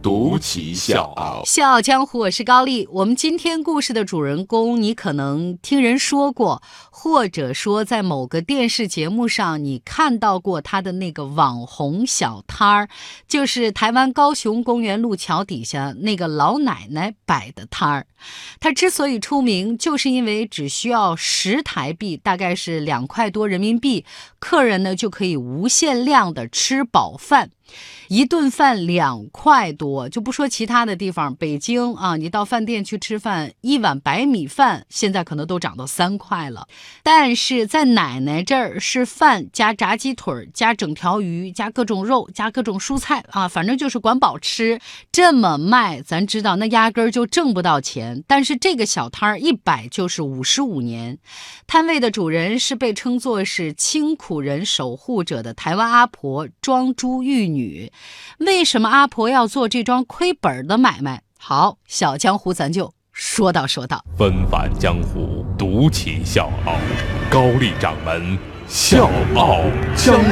独骑笑傲。笑傲江湖，我是高丽。我们今天故事的主人公，你可能听人说过，或者说在某个电视节目上你看到过他的那个网红小摊儿，就是台湾高雄公园路桥底下那个老奶奶摆的摊儿。他之所以出名，就是因为只需要十台币，大概是两块多人民币，客人呢就可以无限量的吃饱饭。一顿饭两块多，就不说其他的地方，北京啊，你到饭店去吃饭，一碗白米饭现在可能都涨到三块了。但是在奶奶这儿是饭加炸鸡腿加整条鱼加各种肉加各种蔬菜啊，反正就是管饱吃。这么卖，咱知道那压根儿就挣不到钱。但是这个小摊儿一摆就是五十五年，摊位的主人是被称作是清苦人守护者的台湾阿婆庄珠玉女。女，为什么阿婆要做这桩亏本的买卖？好，小江湖咱就说道说道。纷繁江湖，独起笑傲。高丽掌门笑傲江湖，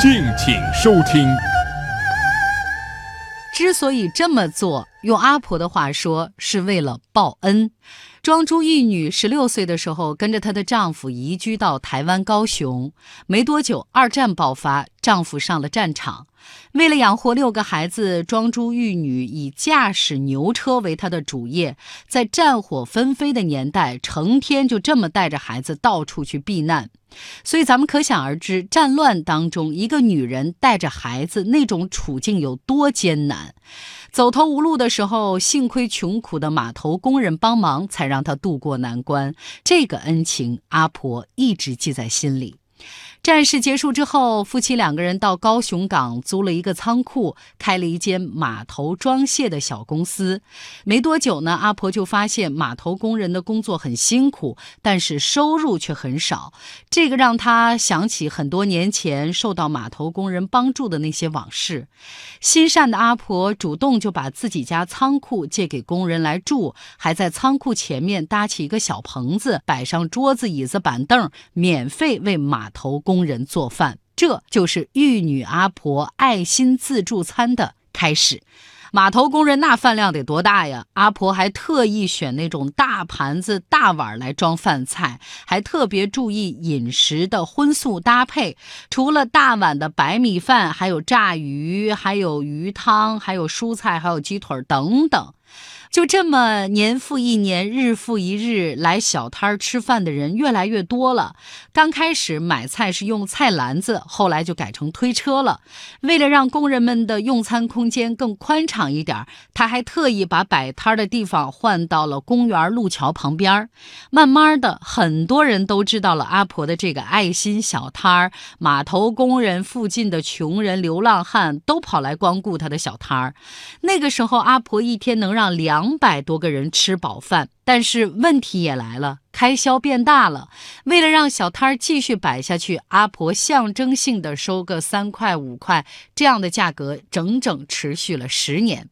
敬请收听。之所以这么做，用阿婆的话说，是为了报恩。庄珠玉女十六岁的时候，跟着她的丈夫移居到台湾高雄。没多久，二战爆发，丈夫上了战场。为了养活六个孩子，庄珠玉女以驾驶牛车为她的主业。在战火纷飞的年代，成天就这么带着孩子到处去避难。所以咱们可想而知，战乱当中，一个女人带着孩子那种处境有多艰难。走投无路的时候，幸亏穷苦的码头工人帮忙，才让他渡过难关。这个恩情，阿婆一直记在心里。战事结束之后，夫妻两个人到高雄港租了一个仓库，开了一间码头装卸的小公司。没多久呢，阿婆就发现码头工人的工作很辛苦，但是收入却很少。这个让她想起很多年前受到码头工人帮助的那些往事。心善的阿婆主动就把自己家仓库借给工人来住，还在仓库前面搭起一个小棚子，摆上桌子、椅子、板凳，免费为码头工。工人做饭，这就是玉女阿婆爱心自助餐的开始。码头工人那饭量得多大呀？阿婆还特意选那种大盘子、大碗来装饭菜，还特别注意饮食的荤素搭配。除了大碗的白米饭，还有炸鱼，还有鱼汤，还有蔬菜，还有鸡腿等等。就这么年复一年，日复一日，来小摊儿吃饭的人越来越多了。刚开始买菜是用菜篮子，后来就改成推车了。为了让工人们的用餐空间更宽敞一点，他还特意把摆摊儿的地方换到了公园路桥旁边。慢慢的，很多人都知道了阿婆的这个爱心小摊儿。码头工人、附近的穷人、流浪汉都跑来光顾他的小摊儿。那个时候，阿婆一天能让两。两百多个人吃饱饭，但是问题也来了，开销变大了。为了让小摊儿继续摆下去，阿婆象征性的收个三块五块这样的价格，整整持续了十年。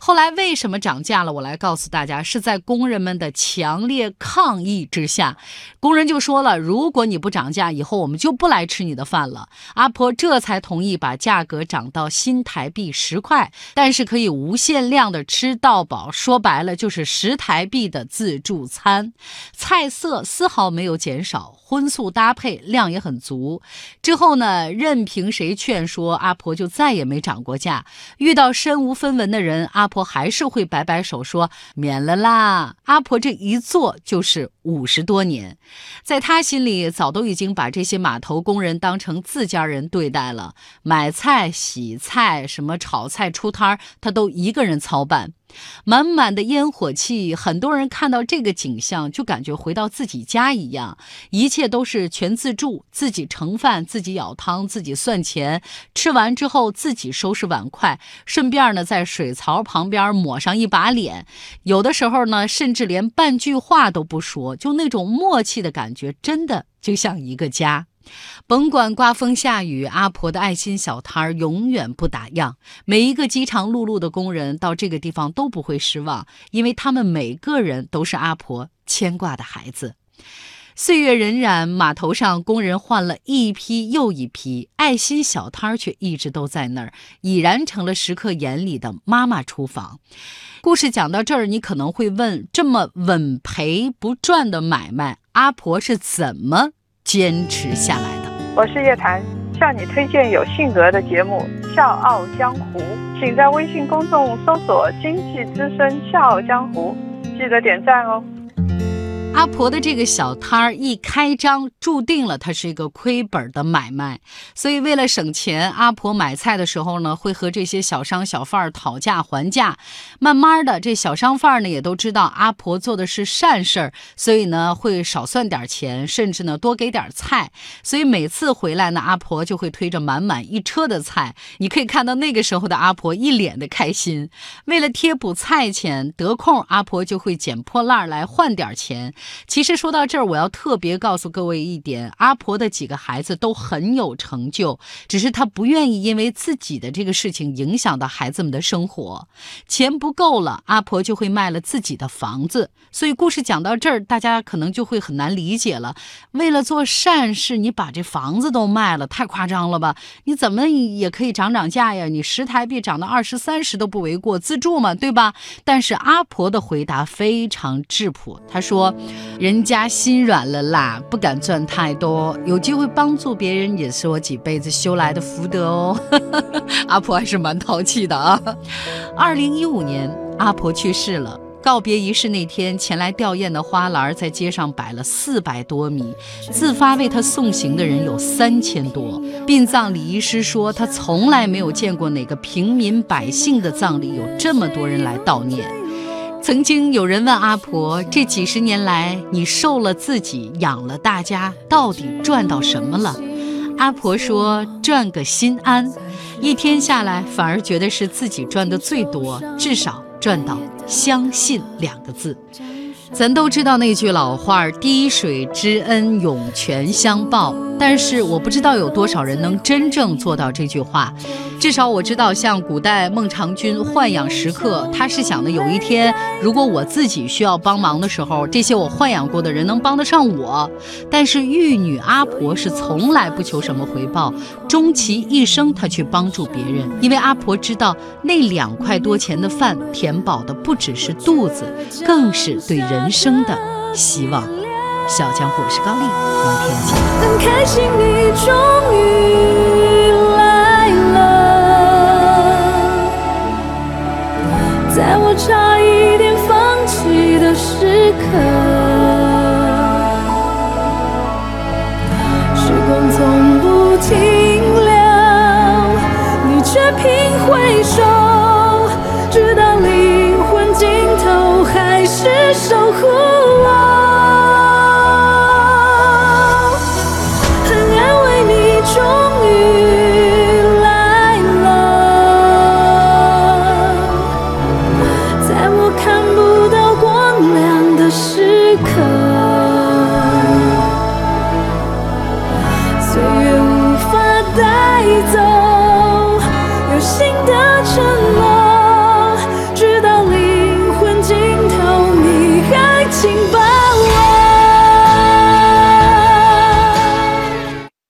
后来为什么涨价了？我来告诉大家，是在工人们的强烈抗议之下，工人就说了：“如果你不涨价，以后我们就不来吃你的饭了。”阿婆这才同意把价格涨到新台币十块，但是可以无限量的吃到饱。说白了就是十台币的自助餐，菜色丝毫没有减少，荤素搭配量也很足。之后呢，任凭谁劝说，阿婆就再也没涨过价。遇到身无分文的人，阿。婆还是会摆摆手说免了啦。阿婆这一做就是五十多年，在她心里早都已经把这些码头工人当成自家人对待了。买菜、洗菜、什么炒菜、出摊儿，她都一个人操办。满满的烟火气，很多人看到这个景象就感觉回到自己家一样，一切都是全自助，自己盛饭，自己舀汤，自己算钱，吃完之后自己收拾碗筷，顺便呢在水槽旁边抹上一把脸，有的时候呢甚至连半句话都不说，就那种默契的感觉，真的就像一个家。甭管刮风下雨，阿婆的爱心小摊儿永远不打烊。每一个饥肠辘辘的工人到这个地方都不会失望，因为他们每个人都是阿婆牵挂的孩子。岁月荏苒，码头上工人换了一批又一批，爱心小摊儿却一直都在那儿，已然成了食客眼里的妈妈厨房。故事讲到这儿，你可能会问：这么稳赔不赚的买卖，阿婆是怎么坚持下来的？我是叶檀，向你推荐有性格的节目《笑傲江湖》，请在微信公众搜索“经济之声笑傲江湖”，记得点赞哦。阿婆的这个小摊儿一开张，注定了它是一个亏本的买卖。所以为了省钱，阿婆买菜的时候呢，会和这些小商小贩儿讨价还价。慢慢的，这小商贩儿呢也都知道阿婆做的是善事儿，所以呢会少算点钱，甚至呢多给点菜。所以每次回来呢，阿婆就会推着满满一车的菜。你可以看到那个时候的阿婆一脸的开心。为了贴补菜钱，得空阿婆就会捡破烂来换点钱。其实说到这儿，我要特别告诉各位一点：阿婆的几个孩子都很有成就，只是她不愿意因为自己的这个事情影响到孩子们的生活。钱不够了，阿婆就会卖了自己的房子。所以故事讲到这儿，大家可能就会很难理解了。为了做善事，你把这房子都卖了，太夸张了吧？你怎么也可以涨涨价呀？你十台币涨到二十三十都不为过，自住嘛，对吧？但是阿婆的回答非常质朴，她说。人家心软了啦，不敢赚太多，有机会帮助别人也是我几辈子修来的福德哦。阿婆还是蛮淘气的啊。二零一五年，阿婆去世了。告别仪式那天，前来吊唁的花篮在街上摆了四百多米，自发为她送行的人有三千多。殡葬礼仪师说，他从来没有见过哪个平民百姓的葬礼有这么多人来悼念。曾经有人问阿婆：“这几十年来，你受了自己，养了大家，到底赚到什么了？”阿婆说：“赚个心安。一天下来，反而觉得是自己赚的最多，至少赚到相信两个字。”咱都知道那句老话：“滴水之恩，涌泉相报。”但是我不知道有多少人能真正做到这句话。至少我知道，像古代孟尝君豢养食客，他是想的有一天，如果我自己需要帮忙的时候，这些我豢养过的人能帮得上我。但是玉女阿婆是从来不求什么回报，终其一生她去帮助别人，因为阿婆知道那两块多钱的饭填饱的不只是肚子，更是对人生的希望。小江湖是高丽，明天见。很开心你终于来了，在我差一点放弃的时刻，时光从不停留，你却频回首，直到灵魂尽头，还是守护。岁月无法带走有新的承诺。